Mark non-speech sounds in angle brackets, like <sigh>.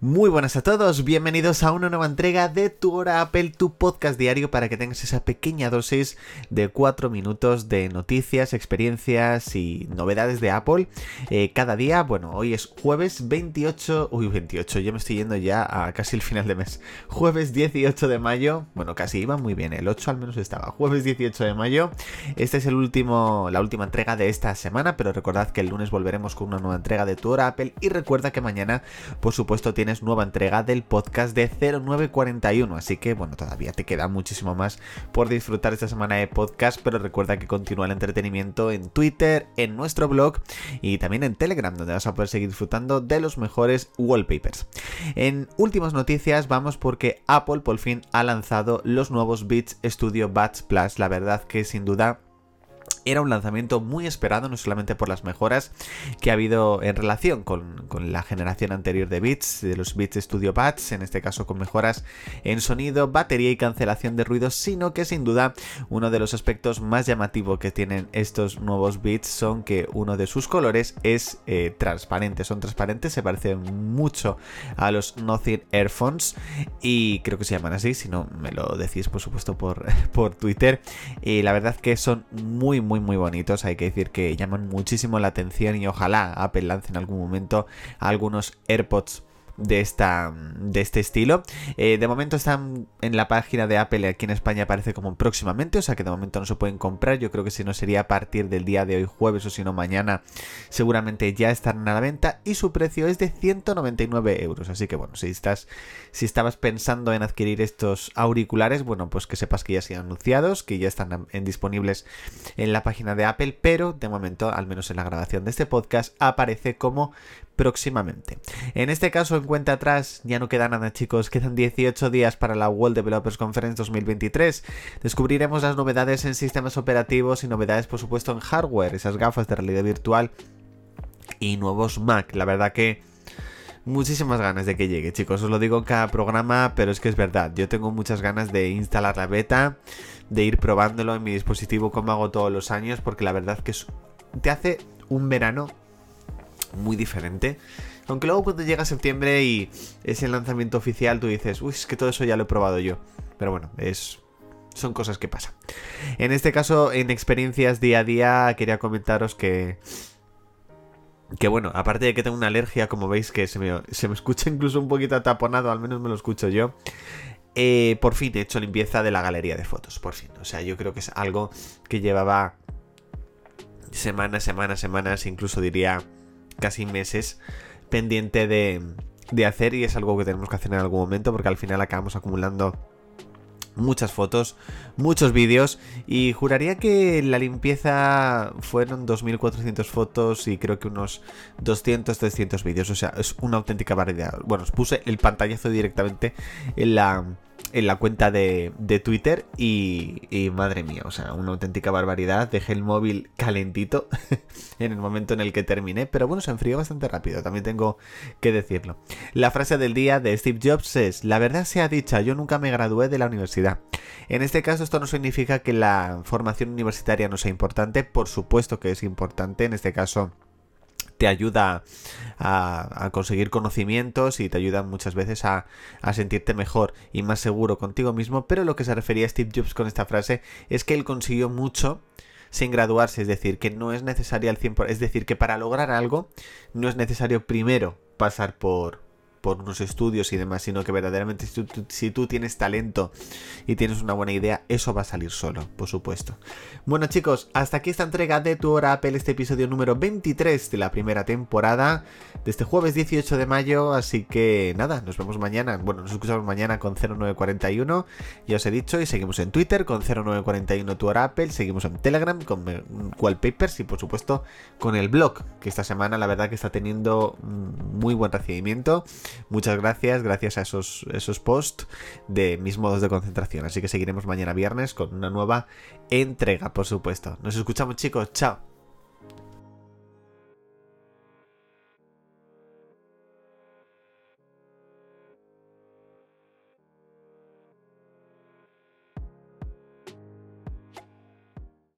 Muy buenas a todos, bienvenidos a una nueva entrega de Tu Hora Apple, tu podcast diario para que tengas esa pequeña dosis de 4 minutos de noticias, experiencias y novedades de Apple eh, cada día. Bueno, hoy es jueves 28, uy 28, yo me estoy yendo ya a casi el final de mes. Jueves 18 de mayo, bueno casi iba muy bien, el 8 al menos estaba. Jueves 18 de mayo, este es el último, la última entrega de esta semana, pero recordad que el lunes volveremos con una nueva entrega de Tu Hora Apple y recuerda que mañana por supuesto tiene nueva entrega del podcast de 0941. Así que bueno, todavía te queda muchísimo más por disfrutar esta semana de podcast, pero recuerda que continúa el entretenimiento en Twitter, en nuestro blog y también en Telegram, donde vas a poder seguir disfrutando de los mejores wallpapers. En últimas noticias vamos porque Apple por fin ha lanzado los nuevos Beats Studio Buds Plus. La verdad que sin duda era un lanzamiento muy esperado, no solamente por las mejoras que ha habido en relación con, la generación anterior de Beats, de los Beats Studio Buds, en este caso con mejoras en sonido, batería y cancelación de ruidos, sino que sin duda uno de los aspectos más llamativos que tienen estos nuevos Beats son que uno de sus colores es eh, transparente, son transparentes, se parecen mucho a los Nothing Airphones y creo que se llaman así, si no me lo decís por supuesto por, <laughs> por Twitter. Y la verdad que son muy muy muy bonitos, hay que decir que llaman muchísimo la atención y ojalá Apple lance en algún momento algunos AirPods de, esta, de este estilo. Eh, de momento están en la página de Apple aquí en España aparece como próximamente, o sea que de momento no se pueden comprar. Yo creo que si no sería a partir del día de hoy jueves o si no mañana seguramente ya estarán a la venta y su precio es de 199 euros. Así que bueno, si estás si estabas pensando en adquirir estos auriculares, bueno, pues que sepas que ya se han anunciados, que ya están disponibles en la página de Apple, pero de momento, al menos en la grabación de este podcast, aparece como próximamente. En este caso, cuenta atrás, ya no queda nada chicos, quedan 18 días para la World Developers Conference 2023. Descubriremos las novedades en sistemas operativos y novedades por supuesto en hardware, esas gafas de realidad virtual y nuevos Mac. La verdad que muchísimas ganas de que llegue, chicos. Os lo digo en cada programa, pero es que es verdad. Yo tengo muchas ganas de instalar la beta, de ir probándolo en mi dispositivo como hago todos los años, porque la verdad que te hace un verano muy diferente. Aunque luego cuando llega septiembre y es el lanzamiento oficial, tú dices, uy, es que todo eso ya lo he probado yo. Pero bueno, es son cosas que pasan. En este caso, en experiencias día a día, quería comentaros que. Que bueno, aparte de que tengo una alergia, como veis que se me, se me escucha incluso un poquito ataponado, al menos me lo escucho yo. Eh, por fin he hecho limpieza de la galería de fotos, por fin. O sea, yo creo que es algo que llevaba semanas, semanas, semanas, incluso diría casi meses pendiente de, hacer y es algo que tenemos que hacer en algún momento porque al final acabamos acumulando muchas fotos, muchos vídeos y juraría que la limpieza fueron 2400 fotos y creo que unos 200, 300 vídeos, o sea, es una auténtica variedad. Bueno, os puse el pantallazo directamente en la en la cuenta de, Twitter y, madre mía, o sea, una auténtica barbaridad. Dejé el móvil calentito <laughs> en el momento en el que terminé, pero bueno, se enfrió bastante rápido, también tengo que decirlo. La frase del día de Steve Jobs es, la verdad sea dicha, yo nunca me gradué de la universidad. En este caso esto no significa que la formación universitaria no sea importante, por supuesto que es importante, en este caso te ayuda a, conseguir conocimientos y te ayuda muchas veces a, sentirte mejor y más seguro contigo mismo, pero lo que se refería a Steve Jobs con esta frase es que él consiguió mucho sin graduarse, es decir, que no es necesario al 100%, es decir, que para lograr algo no es necesario primero pasar por, por unos estudios y demás, sino que verdaderamente si tú, tienes talento y tienes una buena idea, eso va a salir solo, por supuesto. Bueno chicos, hasta aquí esta entrega de Tu Hora Apple, este episodio número 23 de la primera temporada, de este jueves 18 de mayo, así que nada, nos vemos mañana, bueno, nos escuchamos mañana con 0941, ya os he dicho, y seguimos en Twitter con 0941 Tu Hora Apple, seguimos en Telegram con wallpapers y por supuesto con el blog, que esta semana la verdad que está teniendo muy buen recibimiento. Muchas gracias, gracias a esos, esos posts de mis modos de concentración. Así que seguiremos mañana viernes con una nueva entrega, por supuesto. Nos escuchamos chicos, chao.